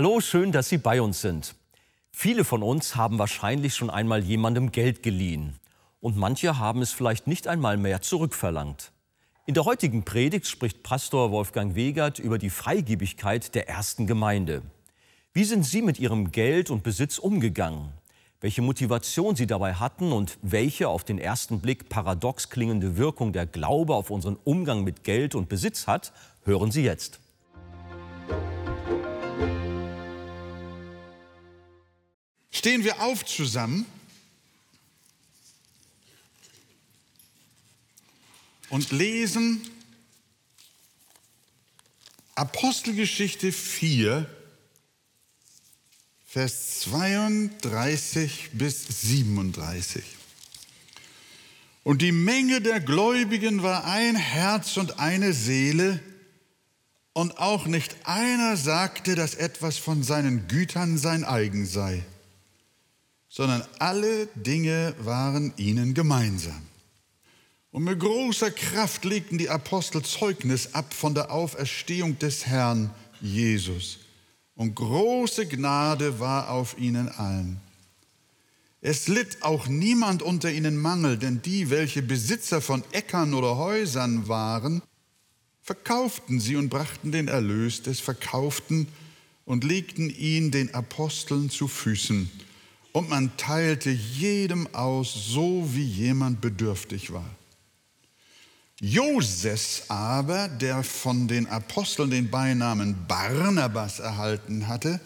Hallo, schön, dass Sie bei uns sind. Viele von uns haben wahrscheinlich schon einmal jemandem Geld geliehen und manche haben es vielleicht nicht einmal mehr zurückverlangt. In der heutigen Predigt spricht Pastor Wolfgang Wegert über die Freigebigkeit der ersten Gemeinde. Wie sind Sie mit Ihrem Geld und Besitz umgegangen? Welche Motivation Sie dabei hatten und welche auf den ersten Blick paradox klingende Wirkung der Glaube auf unseren Umgang mit Geld und Besitz hat, hören Sie jetzt. Stehen wir auf zusammen und lesen Apostelgeschichte 4, Vers 32 bis 37. Und die Menge der Gläubigen war ein Herz und eine Seele, und auch nicht einer sagte, dass etwas von seinen Gütern sein eigen sei, sondern alle Dinge waren ihnen gemeinsam. Und mit großer Kraft legten die Apostel Zeugnis ab von der Auferstehung des Herrn Jesus. Und große Gnade war auf ihnen allen. Es litt auch niemand unter ihnen Mangel, denn die, welche Besitzer von Äckern oder Häusern waren, verkauften sie und brachten den Erlös des Verkauften und legten ihn den Aposteln zu Füßen. Und man teilte jedem aus, so wie jemand bedürftig war. Joses aber, der von den Aposteln den Beinamen Barnabas erhalten hatte,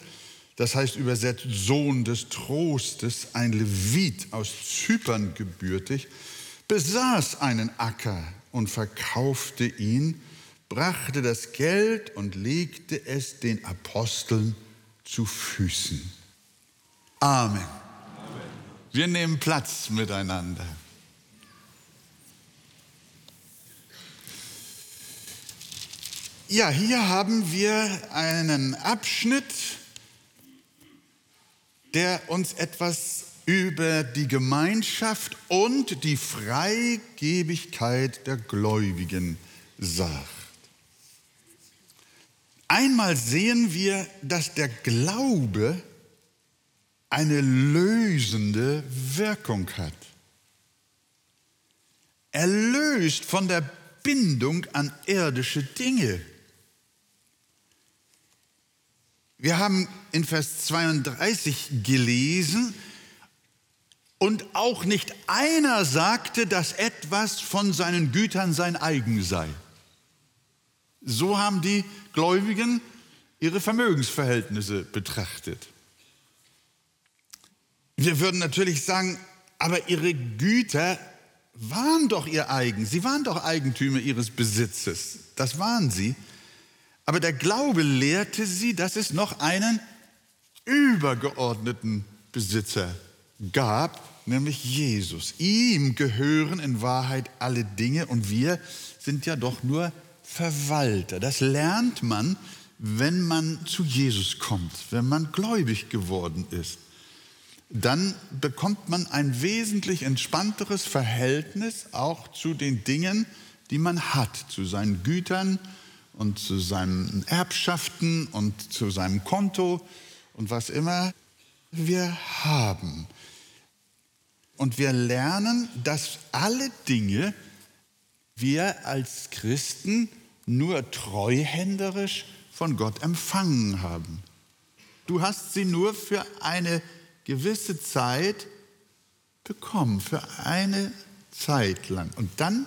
das heißt übersetzt Sohn des Trostes, ein Levit aus Zypern gebürtig, besaß einen Acker und verkaufte ihn, brachte das Geld und legte es den Aposteln zu Füßen. Amen. Wir nehmen Platz miteinander. Ja, hier haben wir einen Abschnitt, der uns etwas über die Gemeinschaft und die Freigebigkeit der Gläubigen sagt. Einmal sehen wir, dass der Glaube eine lösende Wirkung hat. Er löst von der Bindung an irdische Dinge. Wir haben in Vers 32 gelesen, und auch nicht einer sagte, dass etwas von seinen Gütern sein eigen sei. So haben die Gläubigen ihre Vermögensverhältnisse betrachtet. Wir würden natürlich sagen, aber ihre Güter waren doch ihr eigen. Sie waren doch Eigentümer ihres Besitzes. Das waren sie. Aber der Glaube lehrte sie, dass es noch einen übergeordneten Besitzer gab, nämlich Jesus. Ihm gehören in Wahrheit alle Dinge und wir sind ja doch nur Verwalter. Das lernt man, wenn man zu Jesus kommt, wenn man gläubig geworden ist. Dann bekommt man ein wesentlich entspannteres Verhältnis auch zu den Dingen, die man hat, zu seinen Gütern, und zu seinen Erbschaften und zu seinem Konto und was immer wir haben. Und wir lernen, dass alle Dinge wir als Christen nur treuhänderisch von Gott empfangen haben. Du hast sie nur für eine gewisse Zeit bekommen, für eine Zeit lang. Und dann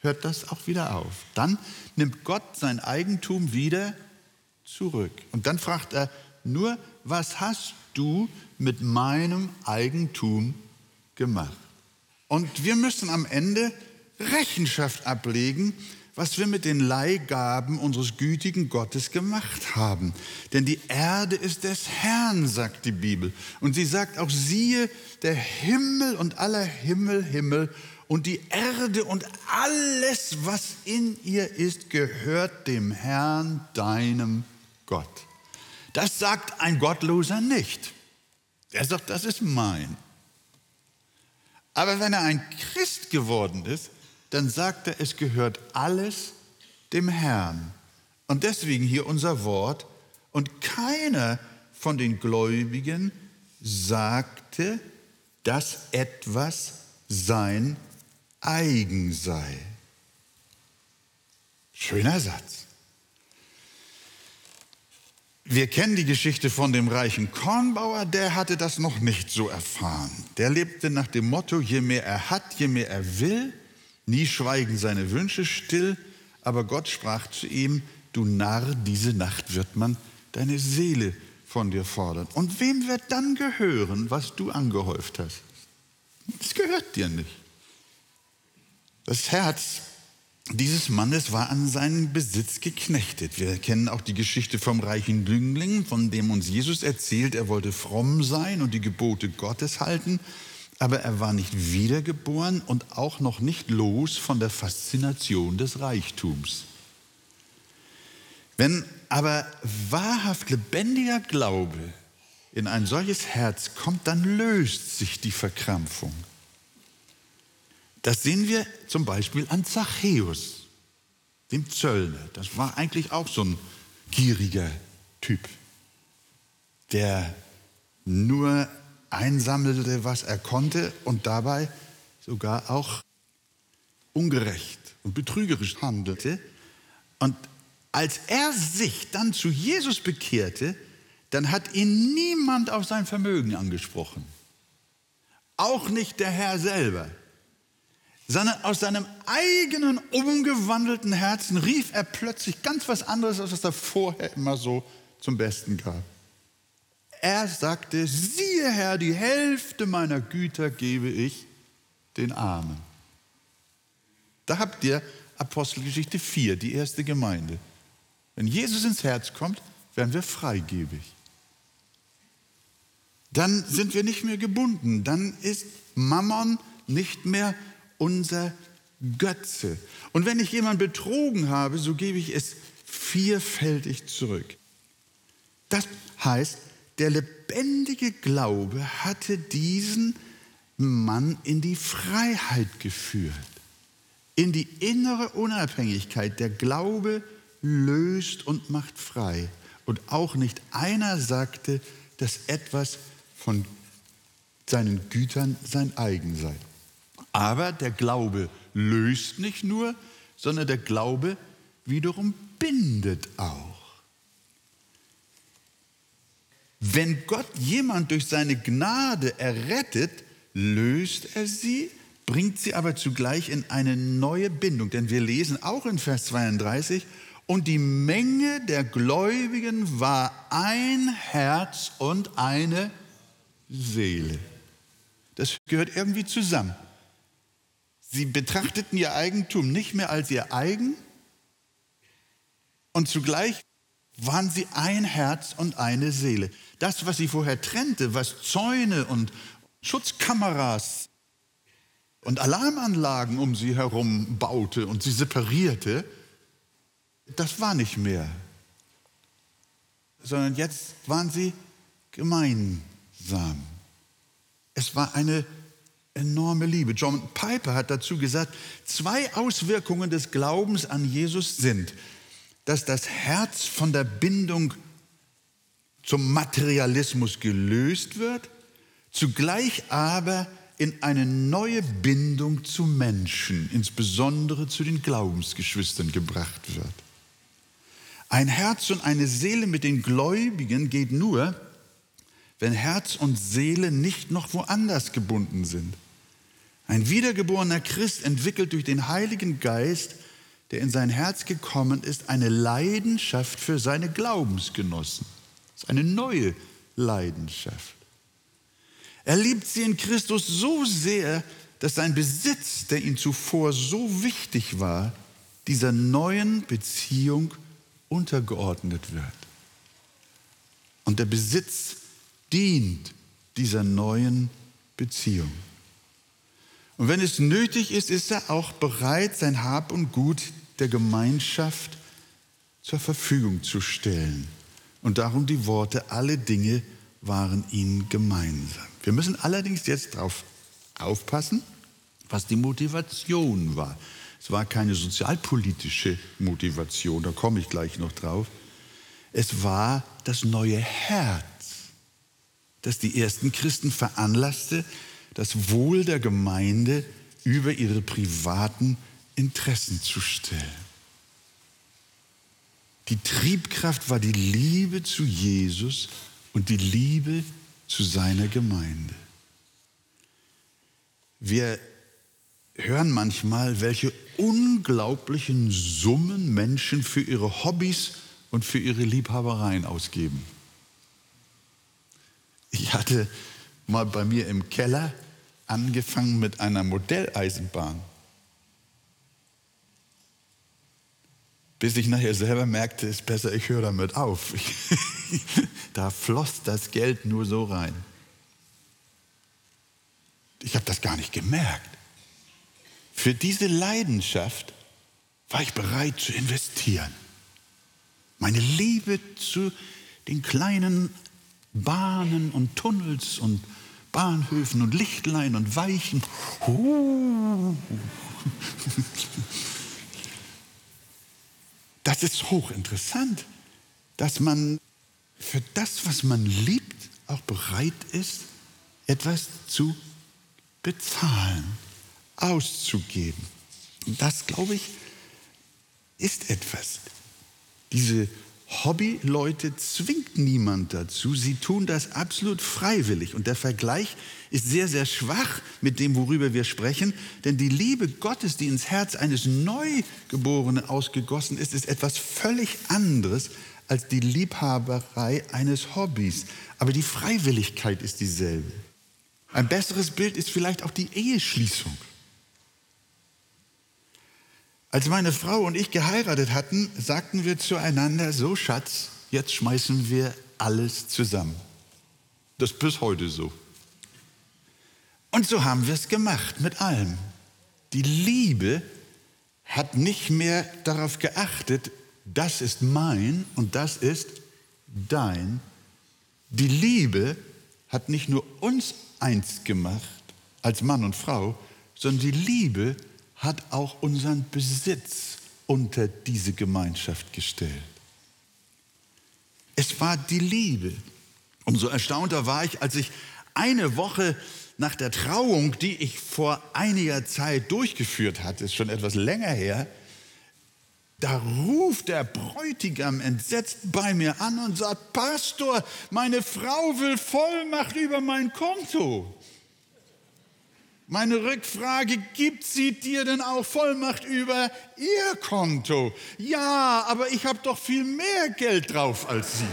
hört das auch wieder auf. Dann nimmt Gott sein Eigentum wieder zurück. Und dann fragt er nur, was hast du mit meinem Eigentum gemacht? Und wir müssen am Ende Rechenschaft ablegen, was wir mit den Leihgaben unseres gütigen Gottes gemacht haben. Denn die Erde ist des Herrn, sagt die Bibel. Und sie sagt auch, siehe, der Himmel und aller Himmel, Himmel und die Erde und alles, was in ihr ist, gehört dem Herrn, deinem Gott. Das sagt ein Gottloser nicht. Er sagt, das ist mein. Aber wenn er ein Christ geworden ist, dann sagt er, es gehört alles dem Herrn. Und deswegen hier unser Wort, Und keiner von den Gläubigen sagte, dass etwas sein eigen sei. Schöner Satz. Wir kennen die Geschichte von dem reichen Kornbauer, der hatte das noch nicht so erfahren. Der lebte nach dem Motto, je mehr er hat, je mehr er will, nie schweigen seine Wünsche still, aber Gott sprach zu ihm, du Narr, diese Nacht wird man deine Seele von dir fordern. Und wem wird dann gehören, was du angehäuft hast? Das gehört dir nicht. Das Herz dieses Mannes war an seinen Besitz geknechtet. Wir kennen auch die Geschichte vom reichen Jüngling, von dem uns Jesus erzählt, er wollte fromm sein und die Gebote Gottes halten, aber er war nicht wiedergeboren und auch noch nicht los von der Faszination des Reichtums. Wenn aber wahrhaft lebendiger Glaube in ein solches Herz kommt, dann löst sich die Verkrampfung. Das sehen wir zum Beispiel an Zachäus, dem Zöllner. Das war eigentlich auch so ein gieriger Typ, der nur einsammelte, was er konnte und dabei sogar auch ungerecht und betrügerisch handelte. Und als er sich dann zu Jesus bekehrte, dann hat ihn niemand auf sein Vermögen angesprochen. Auch nicht der Herr selber sondern aus seinem eigenen umgewandelten Herzen rief er plötzlich ganz was anderes, als was er vorher immer so zum Besten gab. Er sagte, siehe Herr, die Hälfte meiner Güter gebe ich den Armen. Da habt ihr Apostelgeschichte 4, die erste Gemeinde. Wenn Jesus ins Herz kommt, werden wir freigebig. Dann sind wir nicht mehr gebunden. Dann ist Mammon nicht mehr unser Götze. Und wenn ich jemanden betrogen habe, so gebe ich es vierfältig zurück. Das heißt, der lebendige Glaube hatte diesen Mann in die Freiheit geführt, in die innere Unabhängigkeit. Der Glaube löst und macht frei. Und auch nicht einer sagte, dass etwas von seinen Gütern sein eigen sei. Aber der Glaube löst nicht nur, sondern der Glaube wiederum bindet auch. Wenn Gott jemand durch seine Gnade errettet, löst er sie, bringt sie aber zugleich in eine neue Bindung. Denn wir lesen auch in Vers 32, und die Menge der Gläubigen war ein Herz und eine Seele. Das gehört irgendwie zusammen. Sie betrachteten ihr Eigentum nicht mehr als ihr eigen und zugleich waren sie ein Herz und eine Seele. Das, was sie vorher trennte, was Zäune und Schutzkameras und Alarmanlagen um sie herum baute und sie separierte, das war nicht mehr. Sondern jetzt waren sie gemeinsam. Es war eine enorme Liebe. John Piper hat dazu gesagt, zwei Auswirkungen des Glaubens an Jesus sind, dass das Herz von der Bindung zum Materialismus gelöst wird, zugleich aber in eine neue Bindung zu Menschen, insbesondere zu den Glaubensgeschwistern gebracht wird. Ein Herz und eine Seele mit den Gläubigen geht nur, wenn Herz und Seele nicht noch woanders gebunden sind. Ein wiedergeborener Christ entwickelt durch den Heiligen Geist, der in sein Herz gekommen ist, eine Leidenschaft für seine Glaubensgenossen. Das ist eine neue Leidenschaft. Er liebt sie in Christus so sehr, dass sein Besitz, der ihm zuvor so wichtig war, dieser neuen Beziehung untergeordnet wird. Und der Besitz dient dieser neuen Beziehung. Und wenn es nötig ist, ist er auch bereit, sein Hab und Gut der Gemeinschaft zur Verfügung zu stellen. Und darum die Worte, alle Dinge waren ihnen gemeinsam. Wir müssen allerdings jetzt darauf aufpassen, was die Motivation war. Es war keine sozialpolitische Motivation, da komme ich gleich noch drauf. Es war das neue Herz, das die ersten Christen veranlasste, das Wohl der Gemeinde über ihre privaten Interessen zu stellen. Die Triebkraft war die Liebe zu Jesus und die Liebe zu seiner Gemeinde. Wir hören manchmal, welche unglaublichen Summen Menschen für ihre Hobbys und für ihre Liebhabereien ausgeben. Ich hatte mal bei mir im Keller angefangen mit einer Modelleisenbahn. Bis ich nachher selber merkte, ist besser, ich höre damit auf. da floss das Geld nur so rein. Ich habe das gar nicht gemerkt. Für diese Leidenschaft war ich bereit zu investieren. Meine Liebe zu den kleinen Bahnen und Tunnels und Bahnhöfen und Lichtlein und Weichen. Das ist hochinteressant, dass man für das, was man liebt, auch bereit ist, etwas zu bezahlen, auszugeben. Und das, glaube ich, ist etwas. Diese Hobbyleute zwingt niemand dazu. Sie tun das absolut freiwillig. Und der Vergleich ist sehr, sehr schwach mit dem, worüber wir sprechen. Denn die Liebe Gottes, die ins Herz eines Neugeborenen ausgegossen ist, ist etwas völlig anderes als die Liebhaberei eines Hobbys. Aber die Freiwilligkeit ist dieselbe. Ein besseres Bild ist vielleicht auch die Eheschließung. Als meine Frau und ich geheiratet hatten, sagten wir zueinander, so Schatz, jetzt schmeißen wir alles zusammen. Das ist bis heute so. Und so haben wir es gemacht mit allem. Die Liebe hat nicht mehr darauf geachtet, das ist mein und das ist dein. Die Liebe hat nicht nur uns eins gemacht als Mann und Frau, sondern die Liebe hat auch unseren Besitz unter diese Gemeinschaft gestellt. Es war die Liebe. Umso erstaunter war ich, als ich eine Woche nach der Trauung, die ich vor einiger Zeit durchgeführt hatte, ist schon etwas länger her, da ruft der Bräutigam entsetzt bei mir an und sagt, Pastor, meine Frau will Vollmacht über mein Konto. Meine Rückfrage, gibt sie dir denn auch Vollmacht über ihr Konto? Ja, aber ich habe doch viel mehr Geld drauf als sie.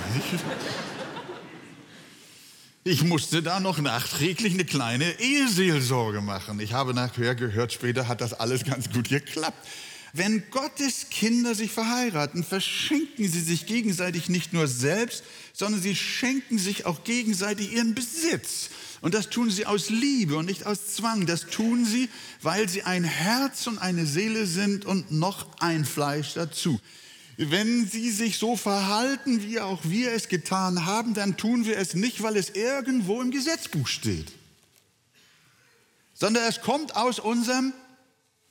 Ich musste da noch nachträglich eine kleine Eheseelsorge machen. Ich habe nachher gehört, später hat das alles ganz gut geklappt. Wenn Gottes Kinder sich verheiraten, verschenken sie sich gegenseitig nicht nur selbst, sondern sie schenken sich auch gegenseitig ihren Besitz. Und das tun sie aus Liebe und nicht aus Zwang. Das tun sie, weil sie ein Herz und eine Seele sind und noch ein Fleisch dazu. Wenn sie sich so verhalten, wie auch wir es getan haben, dann tun wir es nicht, weil es irgendwo im Gesetzbuch steht, sondern es kommt aus unserem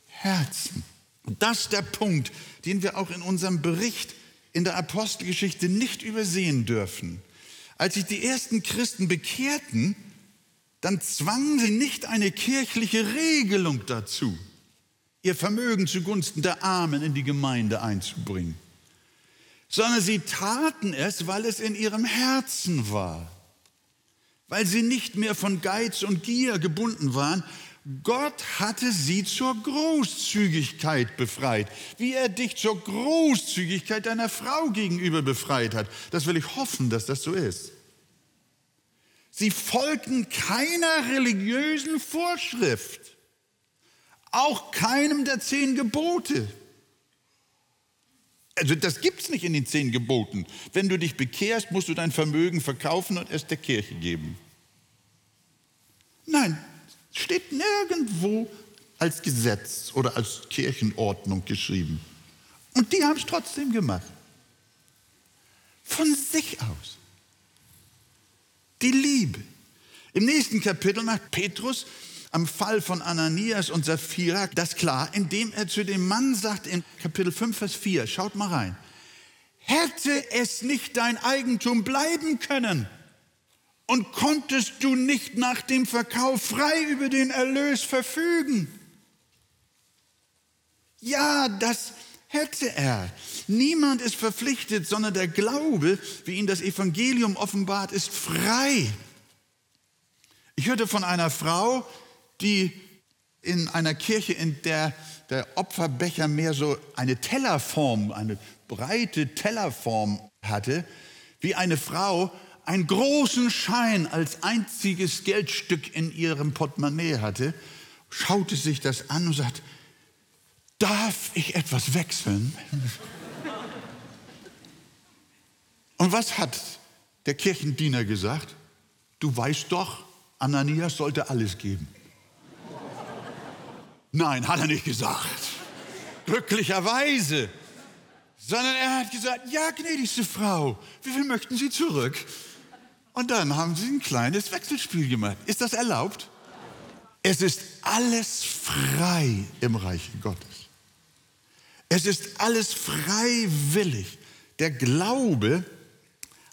Herzen. Und das ist der Punkt, den wir auch in unserem Bericht in der Apostelgeschichte nicht übersehen dürfen. Als sich die ersten Christen bekehrten, dann zwangen sie nicht eine kirchliche Regelung dazu, ihr Vermögen zugunsten der Armen in die Gemeinde einzubringen, sondern sie taten es, weil es in ihrem Herzen war, weil sie nicht mehr von Geiz und Gier gebunden waren, Gott hatte sie zur Großzügigkeit befreit, wie er dich zur Großzügigkeit deiner Frau gegenüber befreit hat. Das will ich hoffen, dass das so ist. Sie folgten keiner religiösen Vorschrift, auch keinem der zehn Gebote. Also das gibt es nicht in den zehn Geboten. Wenn du dich bekehrst, musst du dein Vermögen verkaufen und es der Kirche geben. Nein, Steht nirgendwo als Gesetz oder als Kirchenordnung geschrieben. Und die haben es trotzdem gemacht. Von sich aus. Die Liebe. Im nächsten Kapitel macht Petrus am Fall von Ananias und Sapphira das klar, indem er zu dem Mann sagt in Kapitel 5, Vers 4, schaut mal rein, hätte es nicht dein Eigentum bleiben können? Und konntest du nicht nach dem Verkauf frei über den Erlös verfügen? Ja, das hätte er. Niemand ist verpflichtet, sondern der Glaube, wie ihn das Evangelium offenbart, ist frei. Ich hörte von einer Frau, die in einer Kirche, in der der Opferbecher mehr so eine Tellerform, eine breite Tellerform hatte, wie eine Frau einen großen Schein als einziges Geldstück in ihrem Portemonnaie hatte, schaute sich das an und sagte, darf ich etwas wechseln? Und was hat der Kirchendiener gesagt? Du weißt doch, Ananias sollte alles geben. Nein, hat er nicht gesagt. Glücklicherweise. Sondern er hat gesagt, ja, gnädigste Frau, wie viel möchten Sie zurück? Und dann haben sie ein kleines Wechselspiel gemacht. Ist das erlaubt? Es ist alles frei im Reich Gottes. Es ist alles freiwillig. Der Glaube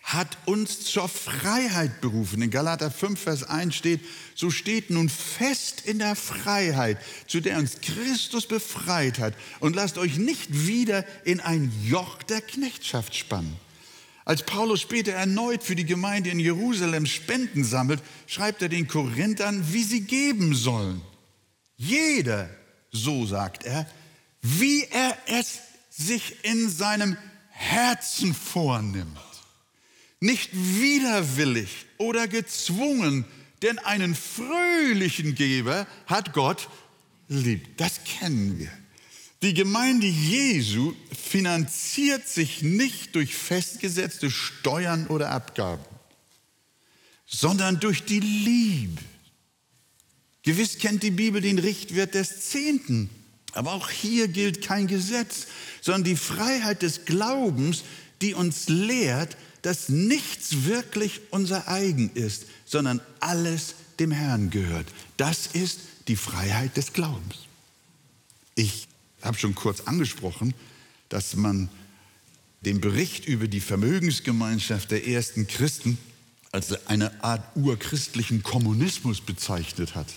hat uns zur Freiheit berufen. In Galater 5, Vers 1 steht, so steht nun fest in der Freiheit, zu der uns Christus befreit hat und lasst euch nicht wieder in ein Joch der Knechtschaft spannen. Als Paulus später erneut für die Gemeinde in Jerusalem Spenden sammelt, schreibt er den Korinthern, wie sie geben sollen. Jeder, so sagt er, wie er es sich in seinem Herzen vornimmt nicht widerwillig oder gezwungen, denn einen fröhlichen Geber hat Gott lieb. Das kennen wir. Die Gemeinde Jesu finanziert sich nicht durch festgesetzte Steuern oder Abgaben, sondern durch die Liebe. Gewiss kennt die Bibel den Richtwert des Zehnten, aber auch hier gilt kein Gesetz, sondern die Freiheit des Glaubens, die uns lehrt, dass nichts wirklich unser eigen ist, sondern alles dem Herrn gehört. Das ist die Freiheit des Glaubens. Ich habe schon kurz angesprochen, dass man den Bericht über die Vermögensgemeinschaft der ersten Christen als eine Art urchristlichen Kommunismus bezeichnet hat.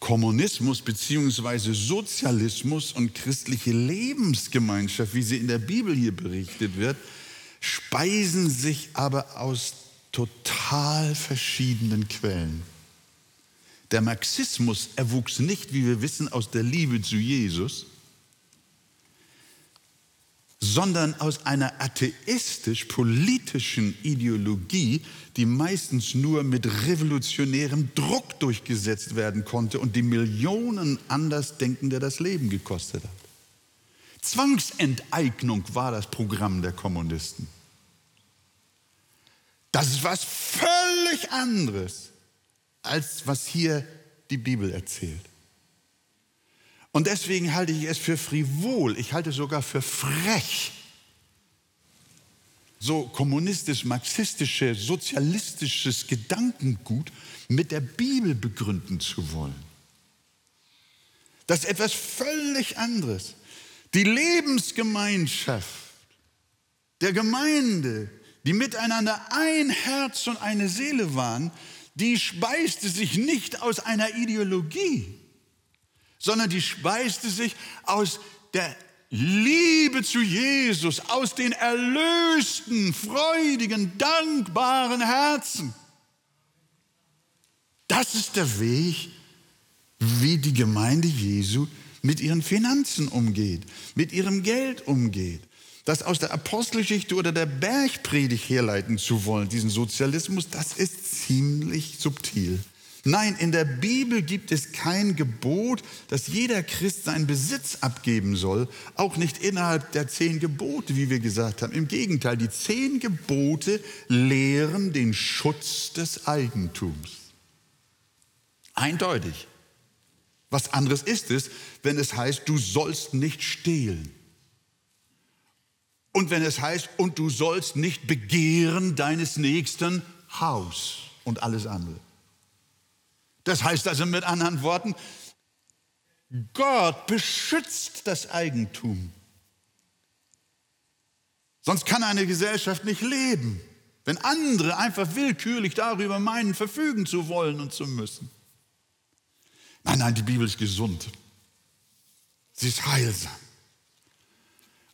Kommunismus bzw. Sozialismus und christliche Lebensgemeinschaft, wie sie in der Bibel hier berichtet wird, speisen sich aber aus total verschiedenen Quellen. Der Marxismus erwuchs nicht, wie wir wissen, aus der Liebe zu Jesus, sondern aus einer atheistisch-politischen Ideologie, die meistens nur mit revolutionärem Druck durchgesetzt werden konnte und die Millionen Andersdenkende das Leben gekostet hat. Zwangsenteignung war das Programm der Kommunisten. Das ist was völlig anderes, als was hier die Bibel erzählt. Und deswegen halte ich es für frivol, ich halte es sogar für frech, so kommunistisch, marxistische, sozialistisches Gedankengut mit der Bibel begründen zu wollen. Das ist etwas völlig anderes. Die Lebensgemeinschaft der Gemeinde, die miteinander ein Herz und eine Seele waren, die speiste sich nicht aus einer Ideologie, sondern die speiste sich aus der Liebe zu Jesus, aus den erlösten, freudigen, dankbaren Herzen. Das ist der Weg, wie die Gemeinde Jesu mit ihren Finanzen umgeht, mit ihrem Geld umgeht. Das aus der Apostelgeschichte oder der Bergpredigt herleiten zu wollen, diesen Sozialismus, das ist ziemlich subtil. Nein, in der Bibel gibt es kein Gebot, dass jeder Christ seinen Besitz abgeben soll, auch nicht innerhalb der zehn Gebote, wie wir gesagt haben. Im Gegenteil, die zehn Gebote lehren den Schutz des Eigentums. Eindeutig. Was anderes ist es, wenn es heißt, du sollst nicht stehlen. Und wenn es heißt, und du sollst nicht begehren deines Nächsten Haus und alles andere. Das heißt also mit anderen Worten, Gott beschützt das Eigentum. Sonst kann eine Gesellschaft nicht leben, wenn andere einfach willkürlich darüber meinen, verfügen zu wollen und zu müssen. Nein, nein, die Bibel ist gesund. Sie ist heilsam.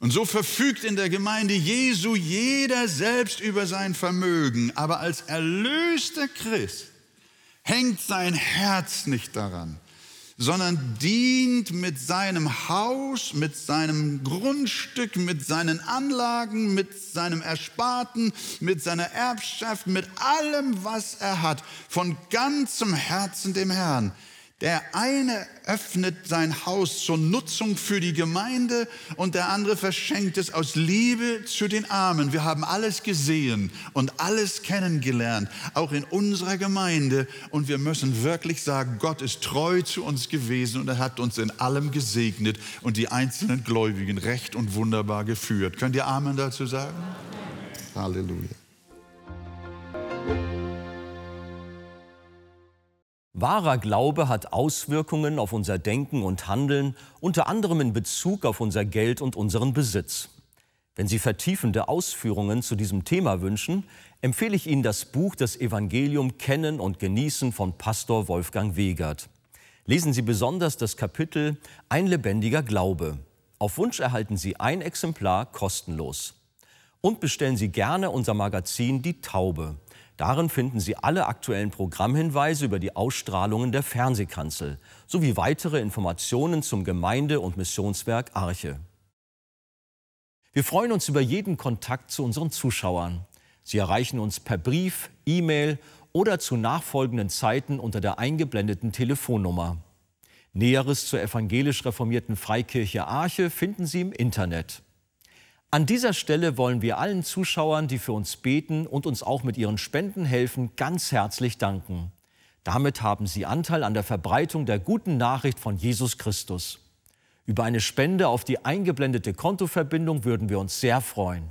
Und so verfügt in der Gemeinde Jesu jeder selbst über sein Vermögen. Aber als erlöster Christ hängt sein Herz nicht daran, sondern dient mit seinem Haus, mit seinem Grundstück, mit seinen Anlagen, mit seinem Ersparten, mit seiner Erbschaft, mit allem, was er hat, von ganzem Herzen dem Herrn. Der eine öffnet sein Haus zur Nutzung für die Gemeinde und der andere verschenkt es aus Liebe zu den Armen. Wir haben alles gesehen und alles kennengelernt, auch in unserer Gemeinde. Und wir müssen wirklich sagen, Gott ist treu zu uns gewesen und er hat uns in allem gesegnet und die einzelnen Gläubigen recht und wunderbar geführt. Könnt ihr Amen dazu sagen? Halleluja. Wahrer Glaube hat Auswirkungen auf unser Denken und Handeln, unter anderem in Bezug auf unser Geld und unseren Besitz. Wenn Sie vertiefende Ausführungen zu diesem Thema wünschen, empfehle ich Ihnen das Buch Das Evangelium Kennen und Genießen von Pastor Wolfgang Wegert. Lesen Sie besonders das Kapitel Ein lebendiger Glaube. Auf Wunsch erhalten Sie ein Exemplar kostenlos. Und bestellen Sie gerne unser Magazin Die Taube. Darin finden Sie alle aktuellen Programmhinweise über die Ausstrahlungen der Fernsehkanzel sowie weitere Informationen zum Gemeinde- und Missionswerk Arche. Wir freuen uns über jeden Kontakt zu unseren Zuschauern. Sie erreichen uns per Brief, E-Mail oder zu nachfolgenden Zeiten unter der eingeblendeten Telefonnummer. Näheres zur evangelisch reformierten Freikirche Arche finden Sie im Internet. An dieser Stelle wollen wir allen Zuschauern, die für uns beten und uns auch mit ihren Spenden helfen, ganz herzlich danken. Damit haben Sie Anteil an der Verbreitung der guten Nachricht von Jesus Christus. Über eine Spende auf die eingeblendete Kontoverbindung würden wir uns sehr freuen.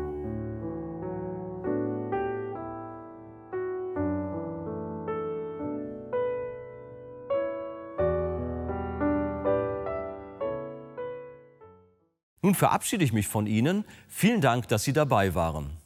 Nun verabschiede ich mich von Ihnen. Vielen Dank, dass Sie dabei waren.